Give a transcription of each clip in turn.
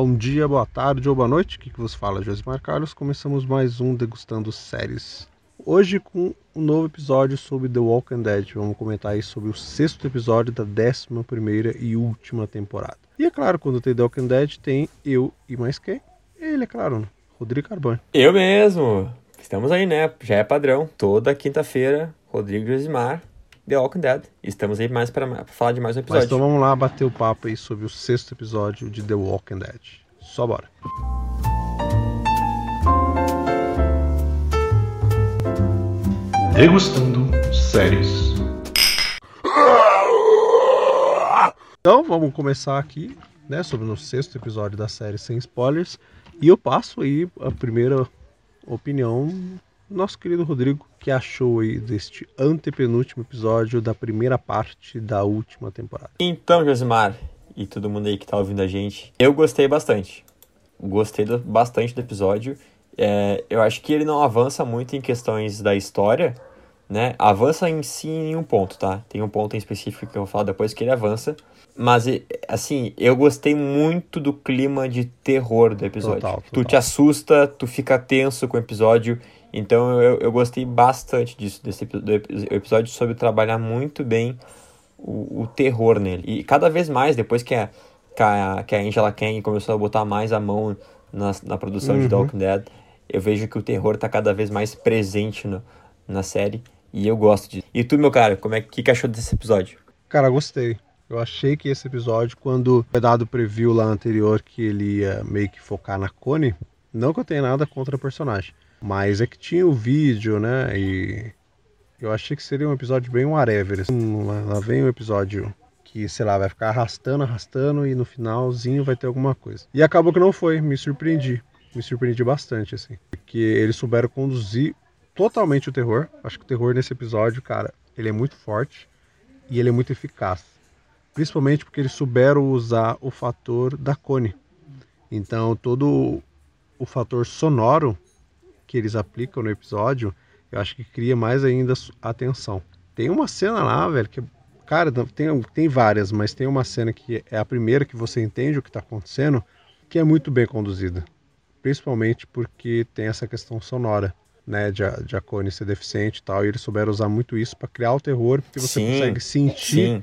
Bom dia, boa tarde ou boa noite, o que, que vos fala, Josimar Carlos. Começamos mais um Degustando Séries. Hoje com um novo episódio sobre The Walking Dead. Vamos comentar aí sobre o sexto episódio da décima primeira e última temporada. E é claro, quando tem The Walking Dead, tem eu e mais quem? Ele, é claro, né? Rodrigo Carbone. Eu mesmo! Estamos aí, né? Já é padrão. Toda quinta-feira, Rodrigo Josimar The Walking Dead. Estamos aí mais para falar de mais um episódio. Mas então vamos lá bater o papo aí sobre o sexto episódio de The Walking Dead. Só bora. Degustando séries. Então vamos começar aqui, né, sobre o sexto episódio da série sem spoilers. E eu passo aí a primeira opinião nosso querido Rodrigo, que achou aí deste antepenúltimo episódio da primeira parte da última temporada. Então, Josimar, e todo mundo aí que tá ouvindo a gente, eu gostei bastante. Gostei do, bastante do episódio. É, eu acho que ele não avança muito em questões da história, né? Avança em si em um ponto, tá? Tem um ponto em específico que eu vou falar depois que ele avança. Mas, assim, eu gostei muito do clima de terror do episódio. Total, total. Tu te assusta, tu fica tenso com o episódio. Então eu, eu gostei bastante disso, desse do episódio sobre trabalhar muito bem o, o terror nele. E cada vez mais, depois que a, que a, que a Angela Kang começou a botar mais a mão na, na produção uhum. de The Walking Dead, eu vejo que o terror está cada vez mais presente no, na série. E eu gosto disso. E tu, meu cara, como é que, que achou desse episódio? Cara, gostei. Eu achei que esse episódio, quando foi dado o preview lá anterior que ele ia meio que focar na Connie, não que eu tenha nada contra a personagem. Mas é que tinha o vídeo, né? E eu achei que seria um episódio bem whatever. Assim, lá vem um episódio que, sei lá, vai ficar arrastando, arrastando e no finalzinho vai ter alguma coisa. E acabou que não foi, me surpreendi. Me surpreendi bastante, assim. Porque eles souberam conduzir totalmente o terror. Acho que o terror nesse episódio, cara, ele é muito forte e ele é muito eficaz. Principalmente porque eles souberam usar o fator da cone. Então, todo o fator sonoro que eles aplicam no episódio, eu acho que cria mais ainda atenção. Tem uma cena lá, velho, que, cara, tem, tem várias, mas tem uma cena que é a primeira que você entende o que está acontecendo, que é muito bem conduzida. Principalmente porque tem essa questão sonora, né, de, de a Cone ser deficiente e tal, e eles souberam usar muito isso para criar o terror, porque você sim, consegue sentir sim.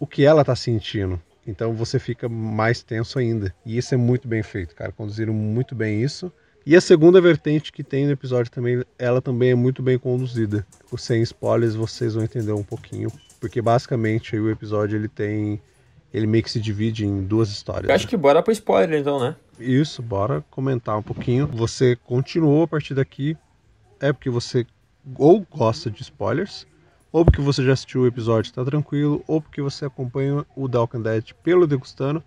o que ela tá sentindo. Então você fica mais tenso ainda. E isso é muito bem feito, cara. Conduziram muito bem isso. E a segunda vertente que tem no episódio também, ela também é muito bem conduzida. Sem spoilers vocês vão entender um pouquinho, porque basicamente o episódio ele tem ele meio que se divide em duas histórias. Eu acho né? que bora pro spoiler então, né? Isso, bora comentar um pouquinho. Você continuou a partir daqui é porque você ou gosta de spoilers, ou porque você já assistiu o episódio e está tranquilo, ou porque você acompanha o Dalk Dead pelo Degustando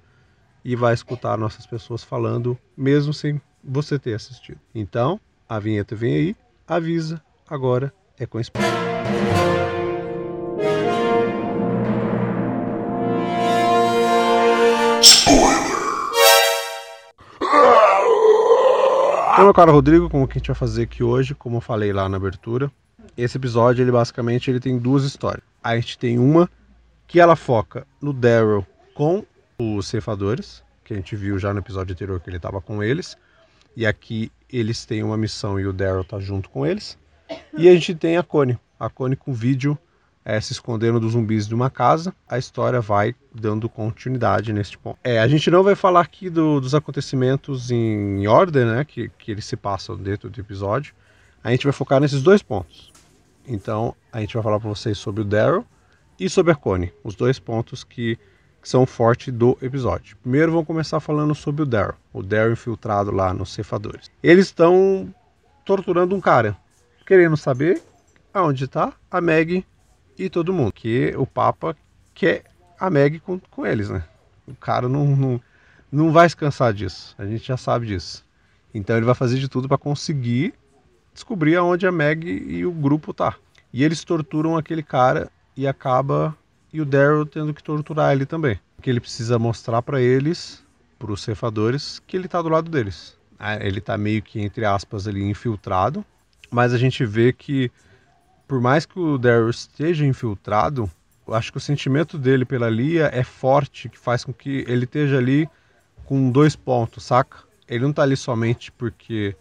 e vai escutar nossas pessoas falando, mesmo sem você ter assistido. Então, a vinheta vem aí, avisa, agora é com spoiler. Então, meu caro Rodrigo, como que a gente vai fazer aqui hoje, como eu falei lá na abertura, esse episódio, ele basicamente ele tem duas histórias. A gente tem uma que ela foca no Daryl com os ceifadores, que a gente viu já no episódio anterior que ele estava com eles, e aqui eles têm uma missão e o Daryl tá junto com eles. E a gente tem a Connie. A Connie com vídeo é, se escondendo dos zumbis de uma casa. A história vai dando continuidade neste ponto. É, a gente não vai falar aqui do, dos acontecimentos em ordem, né? Que, que eles se passam dentro do episódio. A gente vai focar nesses dois pontos. Então, a gente vai falar para vocês sobre o Daryl e sobre a Connie. Os dois pontos que que são fortes do episódio. Primeiro vamos começar falando sobre o Daryl, o Daryl infiltrado lá nos cefadores. Eles estão torturando um cara, querendo saber aonde está a Meg e todo mundo, que o Papa quer a Meg com, com eles, né? O cara não, não, não vai se cansar disso, a gente já sabe disso. Então ele vai fazer de tudo para conseguir descobrir aonde a Meg e o grupo tá. E eles torturam aquele cara e acaba e o Daryl tendo que torturar ele também. Que ele precisa mostrar para eles, para os cefadores, que ele tá do lado deles. Ah, ele tá meio que, entre aspas, ali infiltrado, mas a gente vê que, por mais que o Daryl esteja infiltrado, eu acho que o sentimento dele pela Lia é forte, que faz com que ele esteja ali com dois pontos, saca? Ele não tá ali somente porque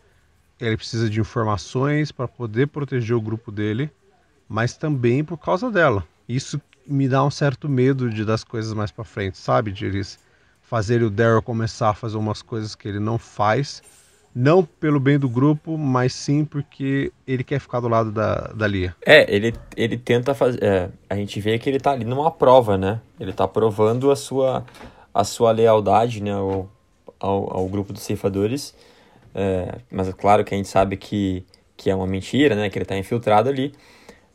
ele precisa de informações para poder proteger o grupo dele, mas também por causa dela. Isso me dá um certo medo de das coisas mais para frente, sabe? De eles fazerem o Daryl começar a fazer umas coisas que ele não faz, não pelo bem do grupo, mas sim porque ele quer ficar do lado da, da Lia. É, ele, ele tenta fazer. É, a gente vê que ele tá ali numa prova, né? Ele tá provando a sua, a sua lealdade né, ao, ao, ao grupo dos ceifadores. É, mas é claro que a gente sabe que, que é uma mentira, né? Que ele tá infiltrado ali.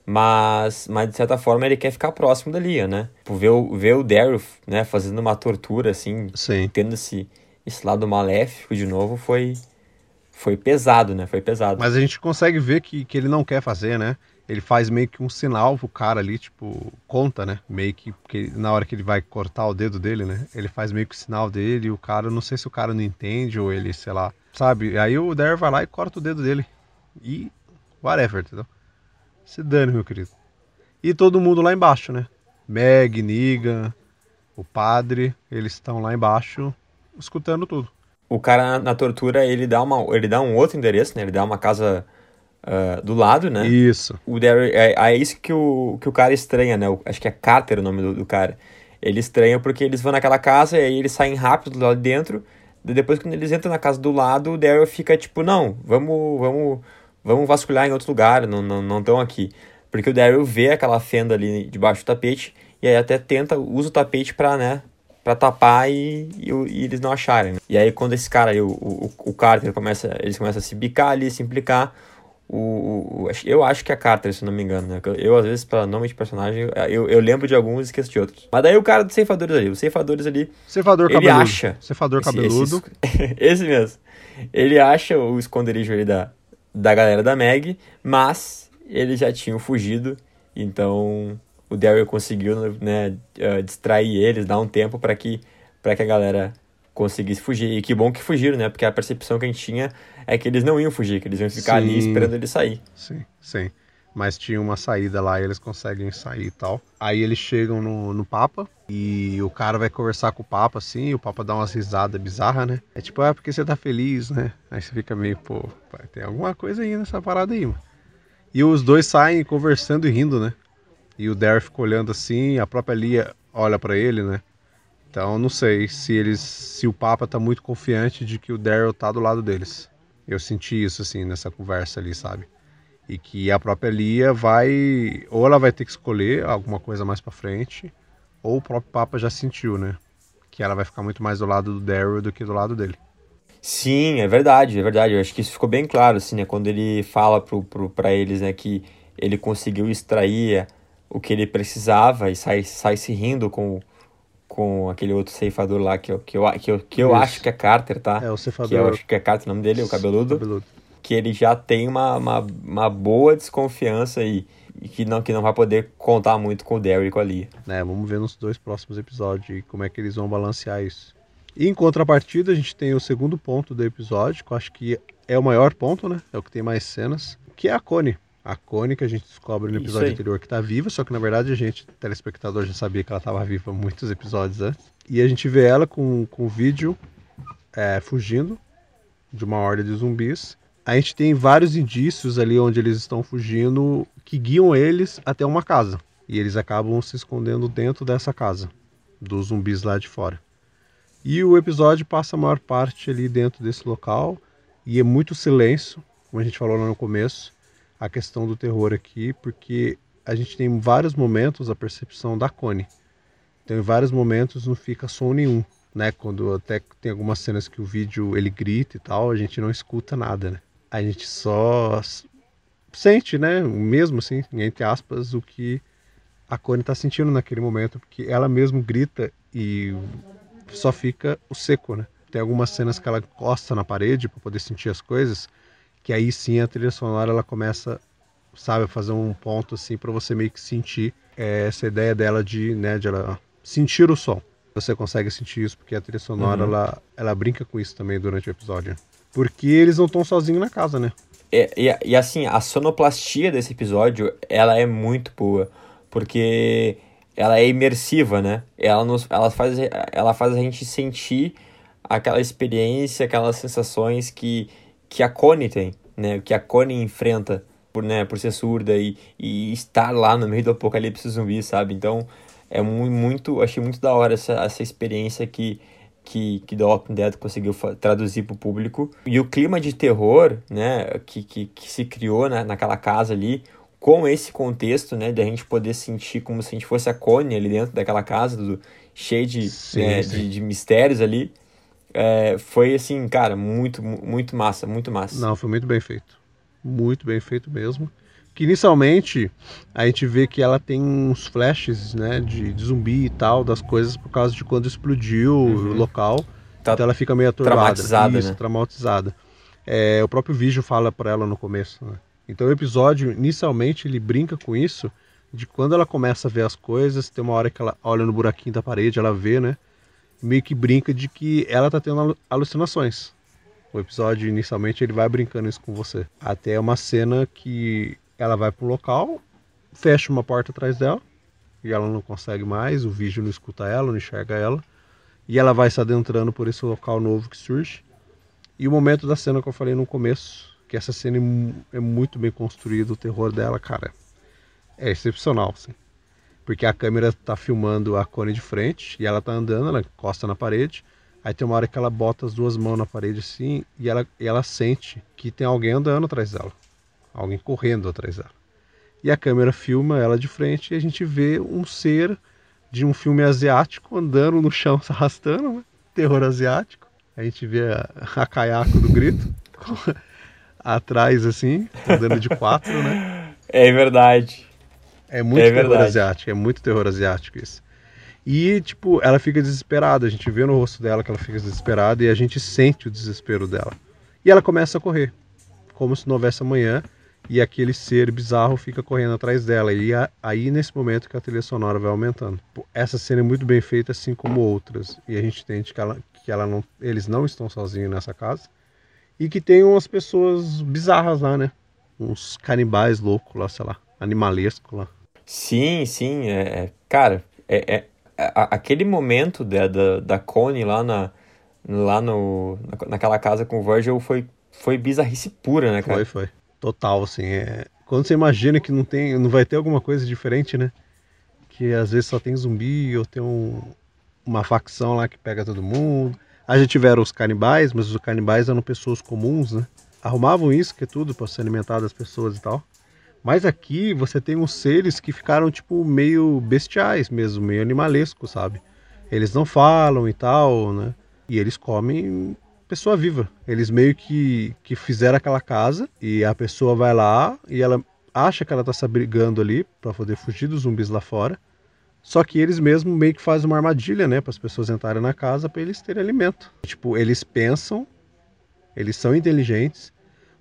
Mas, mas de certa forma ele quer ficar próximo da Lia, né? Tipo, ver o, ver o Daryl, né, fazendo uma tortura, assim, Sim. tendo esse, esse lado maléfico de novo, foi, foi pesado, né? Foi pesado. Mas a gente consegue ver que, que ele não quer fazer, né? Ele faz meio que um sinal pro cara ali, tipo, conta, né? Meio que, que na hora que ele vai cortar o dedo dele, né? Ele faz meio que o sinal dele e o cara, não sei se o cara não entende ou ele, sei lá, sabe? Aí o Daryl vai lá e corta o dedo dele. E whatever, entendeu? Se dane, meu querido. E todo mundo lá embaixo, né? Meg, Negan, o padre, eles estão lá embaixo escutando tudo. O cara na, tortura, ele dá, uma, ele dá um outro endereço, né? Ele dá uma casa uh, do lado, né? Isso. O Daryl, é, é isso que o, que o cara estranha, né? O, acho que é Carter o nome do, do cara. Ele estranha porque eles vão naquela casa e aí eles saem rápido lá de dentro. Depois, quando eles entram na casa do lado, o Daryl fica tipo, não, vamos, vamos vamos vasculhar em outro lugar, não estão não, não aqui. Porque o Daryl vê aquela fenda ali debaixo do tapete e aí até tenta, usa o tapete pra, né, pra tapar e, e, e eles não acharem. Né? E aí quando esse cara aí, o, o, o Carter, começa, eles começam a se bicar ali, se implicar, o, o, eu acho que é Carter, se não me engano, né? Eu, às vezes, para nome de personagem, eu, eu lembro de alguns e esqueço de outros. Mas daí o cara dos ceifadores ali, os ceifadores ali. Ceifador ele cabeludo. acha. Ceifador esse, cabeludo. Esse, esse mesmo. Ele acha o esconderijo ali da, da galera da Meg, mas eles já tinham fugido, então o Daryl conseguiu né, uh, distrair eles, dar um tempo para que, que a galera conseguisse fugir. E que bom que fugiram, né? Porque a percepção que a gente tinha é que eles não iam fugir, que eles iam ficar Sim. ali esperando ele sair. Sim, sim. Mas tinha uma saída lá e eles conseguem sair e tal. Aí eles chegam no, no Papa e o cara vai conversar com o Papa assim, o Papa dá umas risadas bizarras, né? É tipo, ah, porque você tá feliz, né? Aí você fica meio, pô, tem alguma coisa aí nessa parada aí, mano. E os dois saem conversando e rindo, né? E o Daryl fica olhando assim, a própria Lia olha para ele, né? Então não sei se eles, se o Papa tá muito confiante de que o Daryl tá do lado deles. Eu senti isso assim nessa conversa ali, sabe? E que a própria Lia vai, ou ela vai ter que escolher alguma coisa mais para frente, ou o próprio Papa já sentiu, né? Que ela vai ficar muito mais do lado do Daryl do que do lado dele. Sim, é verdade, é verdade. Eu acho que isso ficou bem claro, assim, né? Quando ele fala pro, pro, pra eles, né, que ele conseguiu extrair o que ele precisava e sai, sai se rindo com, com aquele outro ceifador lá, que eu, que eu, que eu, que eu Isso. acho que é Carter, tá? É o ceifador. Que eu acho que é Carter o nome dele, o cabeludo. cabeludo. Que ele já tem uma, uma, uma boa desconfiança e, e que, não, que não vai poder contar muito com o Daryl e com a Lia. né? Vamos ver nos dois próximos episódios como é que eles vão balancear isso. E em contrapartida, a gente tem o segundo ponto do episódio, que eu acho que é o maior ponto, né? É o que tem mais cenas, que é a Connie. A Connie, que a gente descobre no episódio aí. anterior que tá viva, só que na verdade a gente, telespectador, já sabia que ela tava viva muitos episódios antes. E a gente vê ela com, com o vídeo é, fugindo de uma horda de zumbis. A gente tem vários indícios ali onde eles estão fugindo que guiam eles até uma casa. E eles acabam se escondendo dentro dessa casa, dos zumbis lá de fora. E o episódio passa a maior parte ali dentro desse local e é muito silêncio, como a gente falou lá no começo, a questão do terror aqui, porque a gente tem em vários momentos a percepção da Connie. Então, em vários momentos não fica som nenhum, né? Quando até tem algumas cenas que o vídeo ele grita e tal, a gente não escuta nada, né? A gente só sente, né? Mesmo assim, entre aspas, o que a Connie tá sentindo naquele momento, porque ela mesmo grita e só fica o seco, né? Tem algumas cenas que ela encosta na parede para poder sentir as coisas, que aí sim a trilha sonora ela começa, sabe, a fazer um ponto assim para você meio que sentir é, essa ideia dela de, né, de ela sentir o som. Você consegue sentir isso porque a trilha sonora Uhum. ela, ela brinca com isso também durante o episódio. Porque eles não estão sozinhos na casa, né? E, e, e, assim, a sonoplastia desse episódio, ela é muito boa, porque ela é imersiva, né? Ela, nos, ela, faz, ela faz a gente sentir aquela experiência, aquelas sensações que, que a Connie tem, né? Que a Connie enfrenta por, né, por ser surda e, e estar lá no meio do apocalipse zumbi, sabe? Então, é muito, muito achei muito da hora essa, essa experiência que, que, que The Walking Dead conseguiu traduzir para o público. E o clima de terror, né, que, que, que se criou né, naquela casa ali, com esse contexto, né, de a gente poder sentir como se a gente fosse a Connie ali dentro daquela casa, do, cheio de, sim, né, sim. de, de, mistérios ali, é, foi assim, cara, muito, muito massa, muito massa. Não, foi muito bem feito. Muito bem feito mesmo. Que inicialmente a gente vê que ela tem uns flashes, né, de, de zumbi e tal, das coisas por causa de quando explodiu uhum. o local. Tá então ela fica meio atordoada. Traumatizada, Isso, né? traumatizada. É, o próprio vídeo fala para ela no começo, né? Então o episódio, inicialmente, ele brinca com isso, de quando ela começa a ver as coisas, tem uma hora que ela olha no buraquinho da parede, ela vê, né? Meio que brinca de que ela tá tendo alucinações. O episódio, inicialmente, ele vai brincando isso com você. Até uma cena que ela vai pro local, fecha uma porta atrás dela, e ela não consegue mais, o vídeo não escuta ela, não enxerga ela. E ela vai se adentrando por esse local novo que surge. E o momento da cena que eu falei no começo, que essa cena é, é muito bem construída, o terror dela, cara, é excepcional, sim. Porque a câmera tá filmando a Connie de frente e ela tá andando, ela encosta na parede. Aí tem uma hora que ela bota as duas mãos na parede assim e ela, e ela sente que tem alguém andando atrás dela. Alguém correndo atrás dela. E a câmera filma ela de frente e a gente vê um ser de um filme asiático andando no chão se arrastando, né? terror asiático. A gente vê a, a caiaco do grito atrás, assim, andando de quatro, né? É verdade. É muito é terror verdade. asiático, é muito terror asiático isso. E, tipo, ela fica desesperada, a gente vê no rosto dela que ela fica desesperada e a gente sente o desespero dela. E ela começa a correr, como se não houvesse amanhã, e aquele ser bizarro fica correndo atrás dela. E aí, nesse momento, que a trilha sonora vai aumentando. Essa cena é muito bem feita, assim como outras. E a gente entende que, ela, que ela não, eles não estão sozinhos nessa casa e que tem umas pessoas bizarras lá, né? Uns canibais loucos lá, sei lá, animalesco lá. Sim, sim, é, é cara, é, é, é aquele momento da, da, da Connie lá, na, lá no, naquela casa com o Virgil foi, foi bizarrice pura, né, cara? Foi, foi. Total, assim, é... quando você imagina que não tem, não vai ter alguma coisa diferente, né? Que às vezes só tem zumbi ou tem um, uma facção lá que pega todo mundo. Aí já tiveram os canibais, mas os canibais eram pessoas comuns, né? Arrumavam isso, que é tudo, para se alimentar das pessoas e tal. Mas aqui você tem uns seres que ficaram, tipo, meio bestiais mesmo, meio animalescos, sabe? Eles não falam e tal, né? E eles comem pessoa viva. Eles meio que, que fizeram aquela casa e a pessoa vai lá e ela acha que ela tá se abrigando ali para poder fugir dos zumbis lá fora. Só que eles mesmo meio que fazem uma armadilha, né, para as pessoas entrarem na casa para eles terem alimento. Tipo, eles pensam, eles são inteligentes,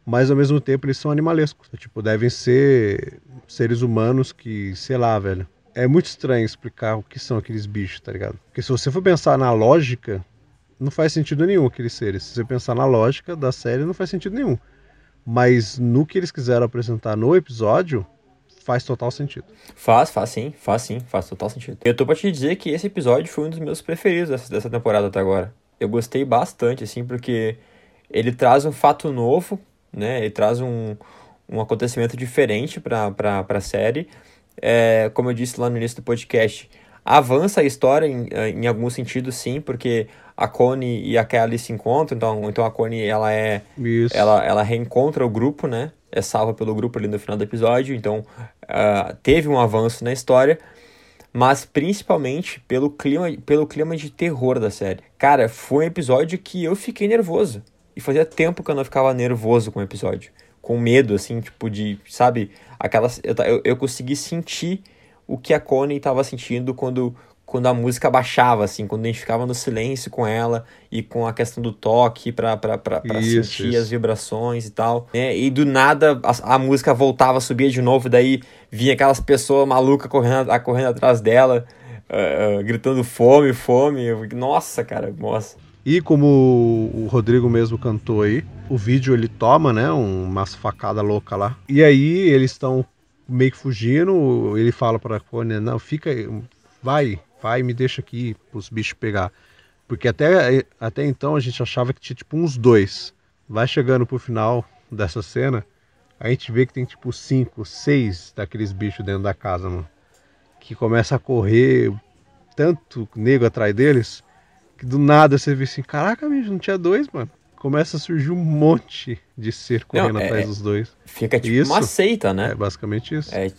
mas ao mesmo tempo eles são animalescos. Tipo, devem ser seres humanos que, sei lá, velho. É muito estranho explicar o que são aqueles bichos, tá ligado? Porque se você for pensar na lógica, não faz sentido nenhum aqueles seres. Se você pensar na lógica da série, não faz sentido nenhum. Mas no que eles quiseram apresentar no episódio, faz total sentido. Faz, faz sim, faz sim, faz total sentido. Eu tô pra te dizer que esse episódio foi um dos meus preferidos dessa, dessa temporada até agora. Eu gostei bastante, assim, porque ele traz um fato novo, né? Ele traz um, um acontecimento diferente pra, pra, pra série. É, como eu disse lá no início do podcast, avança a história em, em algum sentido, sim, porque a Connie e a Kelly se encontram, então, então a Connie, ela é... Isso. Ela, ela reencontra o grupo, né? é salva pelo grupo ali no final do episódio, então uh, teve um avanço na história, mas principalmente pelo clima, pelo clima de terror da série. Cara, foi um episódio que eu fiquei nervoso. E fazia tempo que eu não ficava nervoso com o episódio. Com medo, assim, tipo, de, sabe, aquelas. Eu, eu, eu consegui sentir o que a Connie estava sentindo quando, quando a música baixava, assim, quando a gente ficava no silêncio com ela e com a questão do toque pra, pra, pra, pra isso, sentir isso. as vibrações e tal. Né? E do nada a, a, música voltava, subia de novo, daí vinha aquelas pessoas malucas correndo, correndo atrás dela, uh, uh, gritando fome, fome. Nossa, cara, nossa. E como o Rodrigo mesmo cantou aí, o vídeo ele toma, né, umas facadas louca lá. E aí eles estão meio que fugindo, ele fala pra Connie, não, fica, vai, vai, me deixa aqui os bichos pegar. Porque até, até então a gente achava que tinha tipo uns dois. Vai chegando pro final dessa cena, a gente vê que tem tipo cinco, seis daqueles bichos dentro da casa, mano. Que começa a correr tanto nego atrás deles, que do nada você vê assim, caraca, bicho, não tinha dois, mano. Começa a surgir um monte de ser correndo não, é, atrás dos dois. Fica tipo isso, uma seita, né? É basicamente isso. É,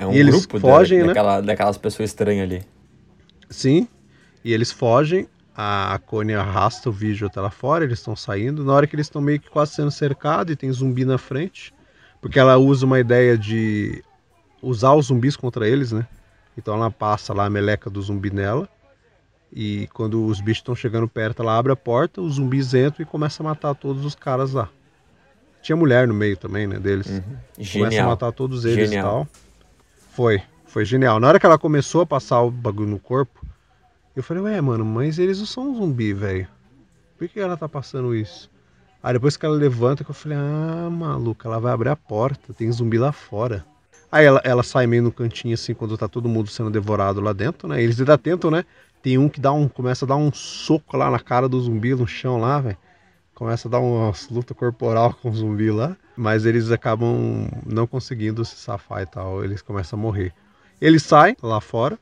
é um e eles grupo fogem, da, né? daquela, daquelas pessoas estranhas ali. Sim, e eles fogem, a Connie arrasta o vídeo até lá fora, eles estão saindo. Na hora que eles estão meio que quase sendo cercados e tem zumbi na frente, porque ela usa uma ideia de usar os zumbis contra eles, né? Então ela passa lá a meleca do zumbi nela. E quando os bichos estão chegando perto, ela abre a porta, os zumbis entram e começa a matar todos os caras lá. Tinha mulher no meio também, né, deles. Uhum. Começa a matar todos eles genial. e tal. Foi, foi genial. Na hora que ela começou a passar o bagulho no corpo, eu falei, ué, mano, mas eles não são um zumbi, velho. Por que ela tá passando isso? Aí depois que ela levanta, eu falei, ah, maluca, ela vai abrir a porta, tem zumbi lá fora. Aí ela, ela sai meio no cantinho assim, quando tá todo mundo sendo devorado lá dentro, né? Eles ainda tentam, né? Tem um que dá um, começa a dar um soco lá na cara do zumbi no chão lá, velho. Começa a dar uma luta corporal com o zumbi lá. Mas eles acabam não conseguindo se safar e tal. Eles começam a morrer. Ele sai lá fora.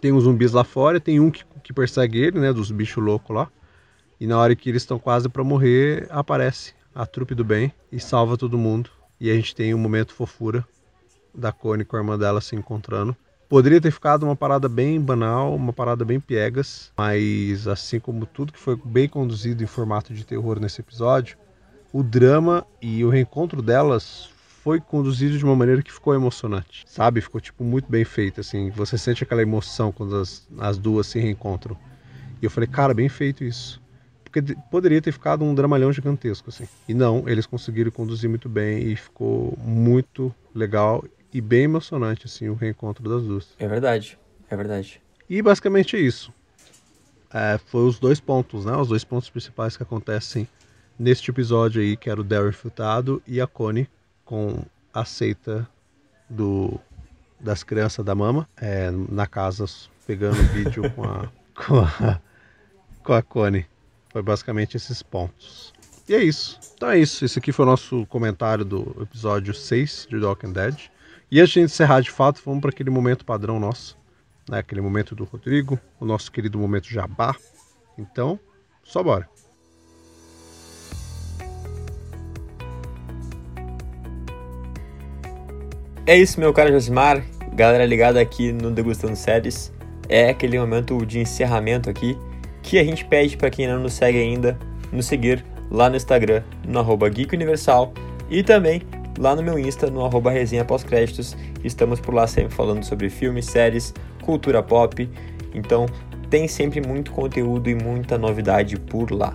Tem uns zumbis lá fora. Tem um que, que persegue ele, né? Dos bichos loucos lá. E na hora que eles estão quase para morrer, aparece a trupe do bem e salva todo mundo. E a gente tem um momento fofura da Connie com a irmã dela se encontrando. Poderia ter ficado uma parada bem banal, uma parada bem piegas, mas assim como tudo que foi bem conduzido em formato de terror nesse episódio, o drama e o reencontro delas foi conduzido de uma maneira que ficou emocionante, sabe? Ficou tipo muito bem feito, assim. Você sente aquela emoção quando as, as duas se reencontram. E eu falei, cara, bem feito isso. Porque poderia ter ficado um dramalhão gigantesco, assim. E não, eles conseguiram conduzir muito bem e ficou muito legal e bem emocionante assim o reencontro das duas. É verdade, é verdade. E basicamente é isso. É, foi os dois pontos, né? Os dois pontos principais que acontecem neste episódio aí, que era o Daryl infiltrado e a Connie com a seita do das crianças da mama é, na casa pegando vídeo com a, com a com a Connie. Foi basicamente esses pontos. E é isso. Então é isso. Esse aqui foi o nosso comentário do episódio 6 de Walking Dead. E antes de encerrar de fato, vamos para aquele momento padrão nosso, né? aquele momento do Rodrigo, o nosso querido momento jabá. Então, só bora. É isso, meu caro Josimar. Galera ligada aqui no Degustando Séries. É aquele momento de encerramento aqui que a gente pede para quem não nos segue ainda, nos seguir lá no Instagram, no arroba Geek Universal e também lá no meu Insta, no arroba resenha pós-créditos. Estamos por lá sempre falando sobre filmes, séries, cultura pop. Então tem sempre muito conteúdo e muita novidade por lá.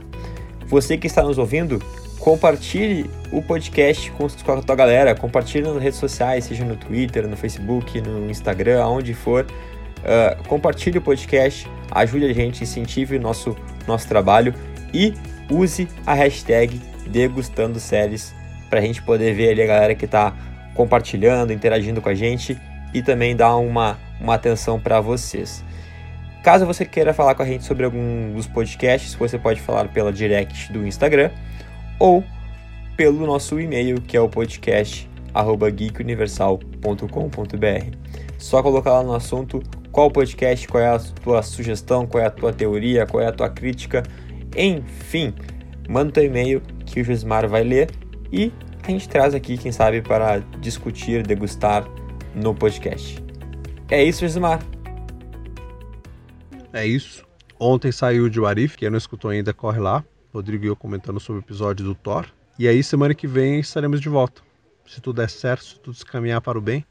Você que está nos ouvindo, compartilhe o podcast com a tua galera, compartilhe nas redes sociais, seja no Twitter, no Facebook, no Instagram, aonde for. Uh, compartilhe o podcast, ajude a gente, incentive o nosso, nosso trabalho e use a hashtag Degustando Séries para a gente poder ver ali a galera que está compartilhando, interagindo com a gente e também dar uma, uma atenção para vocês. Caso você queira falar com a gente sobre algum dos podcasts, você pode falar pela direct do Instagram ou pelo nosso e-mail, que é o podcast. Só colocar lá no assunto qual podcast, qual é a tua sugestão, qual é a tua teoria, qual é a tua crítica, enfim, manda o teu e-mail que o Josmar vai ler e a gente traz aqui, quem sabe, para discutir, degustar no podcast. É isso, Josimar. É isso. Ontem saiu de Warif, quem não escutou ainda, corre lá. Rodrigo e eu comentando sobre o episódio do Thor. E aí, semana que vem, estaremos de volta. Se tudo der certo, se tudo se caminhar para o bem,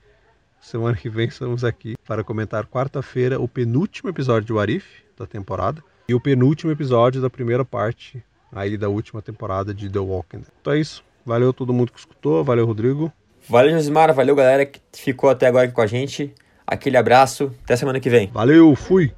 semana que vem estamos aqui para comentar quarta-feira o penúltimo episódio de Warif da temporada e o penúltimo episódio da primeira parte aí da última temporada de The Walking Dead. Então é isso. Valeu todo mundo que escutou, valeu Rodrigo. Valeu Josimar, valeu galera que ficou até agora aqui com a gente. Aquele abraço, até semana que vem. Valeu, fui!